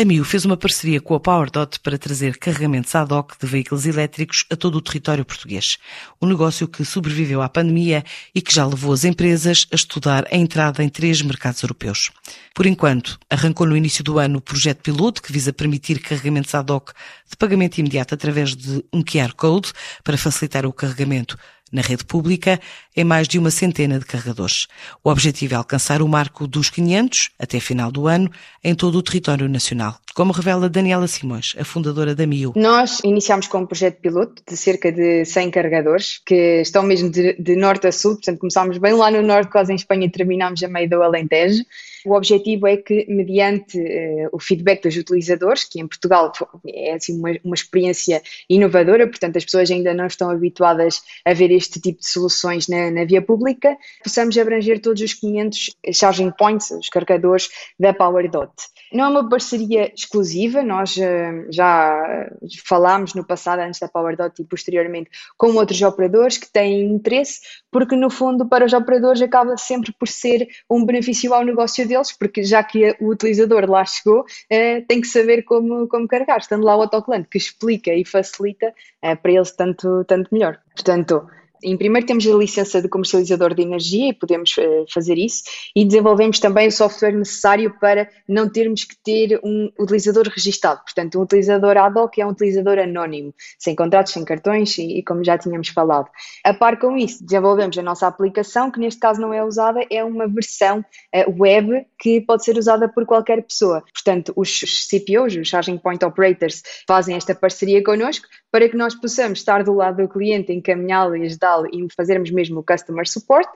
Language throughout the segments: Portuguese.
A MIU fez uma parceria com a PowerDot para trazer carregamentos ad hoc de veículos elétricos a todo o território português. Um negócio que sobreviveu à pandemia e que já levou as empresas a estudar a entrada em três mercados europeus. Por enquanto, arrancou no início do ano o projeto piloto que visa permitir carregamentos ad hoc de pagamento imediato através de um QR Code para facilitar o carregamento na rede pública em mais de uma centena de carregadores. O objetivo é alcançar o marco dos 500 até final do ano em todo o território nacional, como revela Daniela Simões, a fundadora da MIU. Nós iniciámos com um projeto piloto de cerca de 100 carregadores que estão mesmo de, de norte a sul, portanto começámos bem lá no norte, quase em Espanha, e terminámos a meio do Alentejo. O objetivo é que, mediante uh, o feedback dos utilizadores, que em Portugal é assim, uma, uma experiência inovadora, portanto as pessoas ainda não estão habituadas a ver este tipo de soluções na, na via pública, possamos abranger todos os 500 charging points, os carregadores da PowerDot. Não é uma parceria exclusiva, nós uh, já falámos no passado, antes da PowerDot e posteriormente, com outros operadores que têm interesse, porque no fundo para os operadores acaba sempre por ser um benefício ao negócio deles, porque já que o utilizador lá chegou, uh, tem que saber como, como carregar, estando lá o autocolante que explica e facilita, uh, para eles tanto, tanto melhor. Portanto, em primeiro temos a licença de comercializador de energia e podemos uh, fazer isso e desenvolvemos também o software necessário para não termos que ter um utilizador registado. Portanto, um utilizador ad hoc é um utilizador anónimo, sem contratos, sem cartões e, e, como já tínhamos falado. A par com isso, desenvolvemos a nossa aplicação, que neste caso não é usada, é uma versão uh, web que pode ser usada por qualquer pessoa. Portanto, os CPOs, os Charging Point Operators, fazem esta parceria connosco para que nós possamos estar do lado do cliente, encaminhá-lo e ajudá-lo e fazermos mesmo o customer support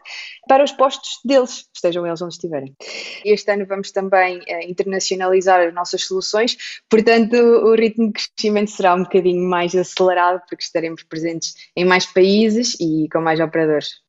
para os postos deles, estejam eles onde estiverem. Este ano vamos também uh, internacionalizar as nossas soluções, portanto o ritmo de crescimento será um bocadinho mais acelerado porque estaremos presentes em mais países e com mais operadores.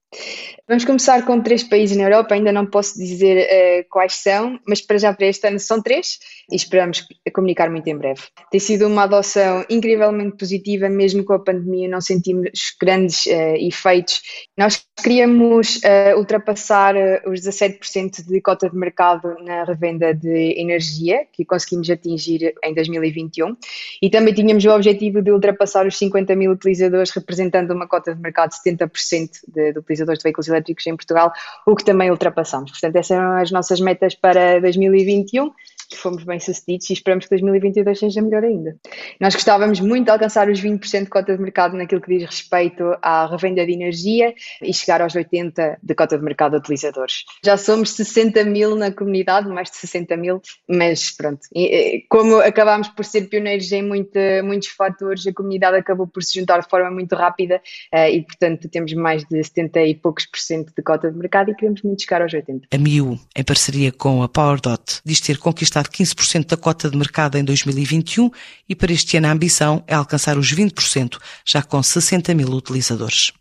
Vamos começar com três países na Europa, ainda não posso dizer uh, quais são, mas para já para este ano são três e esperamos comunicar muito em breve. Tem sido uma adoção incrivelmente positiva, mesmo com a pandemia, não sentimos grandes uh, efeitos. Nós queríamos uh, ultrapassar os 17% de cota de mercado na revenda de energia, que conseguimos atingir em 2021, e também tínhamos o objetivo de ultrapassar os 50 mil utilizadores, representando uma cota de mercado de 70% de, de utilizadores de veículos elétricos em Portugal, o que também ultrapassamos. Portanto, essas eram as nossas metas para 2021 fomos bem sucedidos e esperamos que 2022 seja melhor ainda. Nós gostávamos muito de alcançar os 20% de cota de mercado naquilo que diz respeito à revenda de energia e chegar aos 80% de cota de mercado de utilizadores. Já somos 60 mil na comunidade, mais de 60 mil, mas pronto, como acabámos por ser pioneiros em muito, muitos fatores, a comunidade acabou por se juntar de forma muito rápida eh, e, portanto, temos mais de 70 e poucos por cento de cota de mercado e queremos muito chegar aos 80%. A MIU, em parceria com a PowerDot, diz ter conquistado 15% da cota de mercado em 2021 e para este ano a ambição é alcançar os 20%, já com 60 mil utilizadores.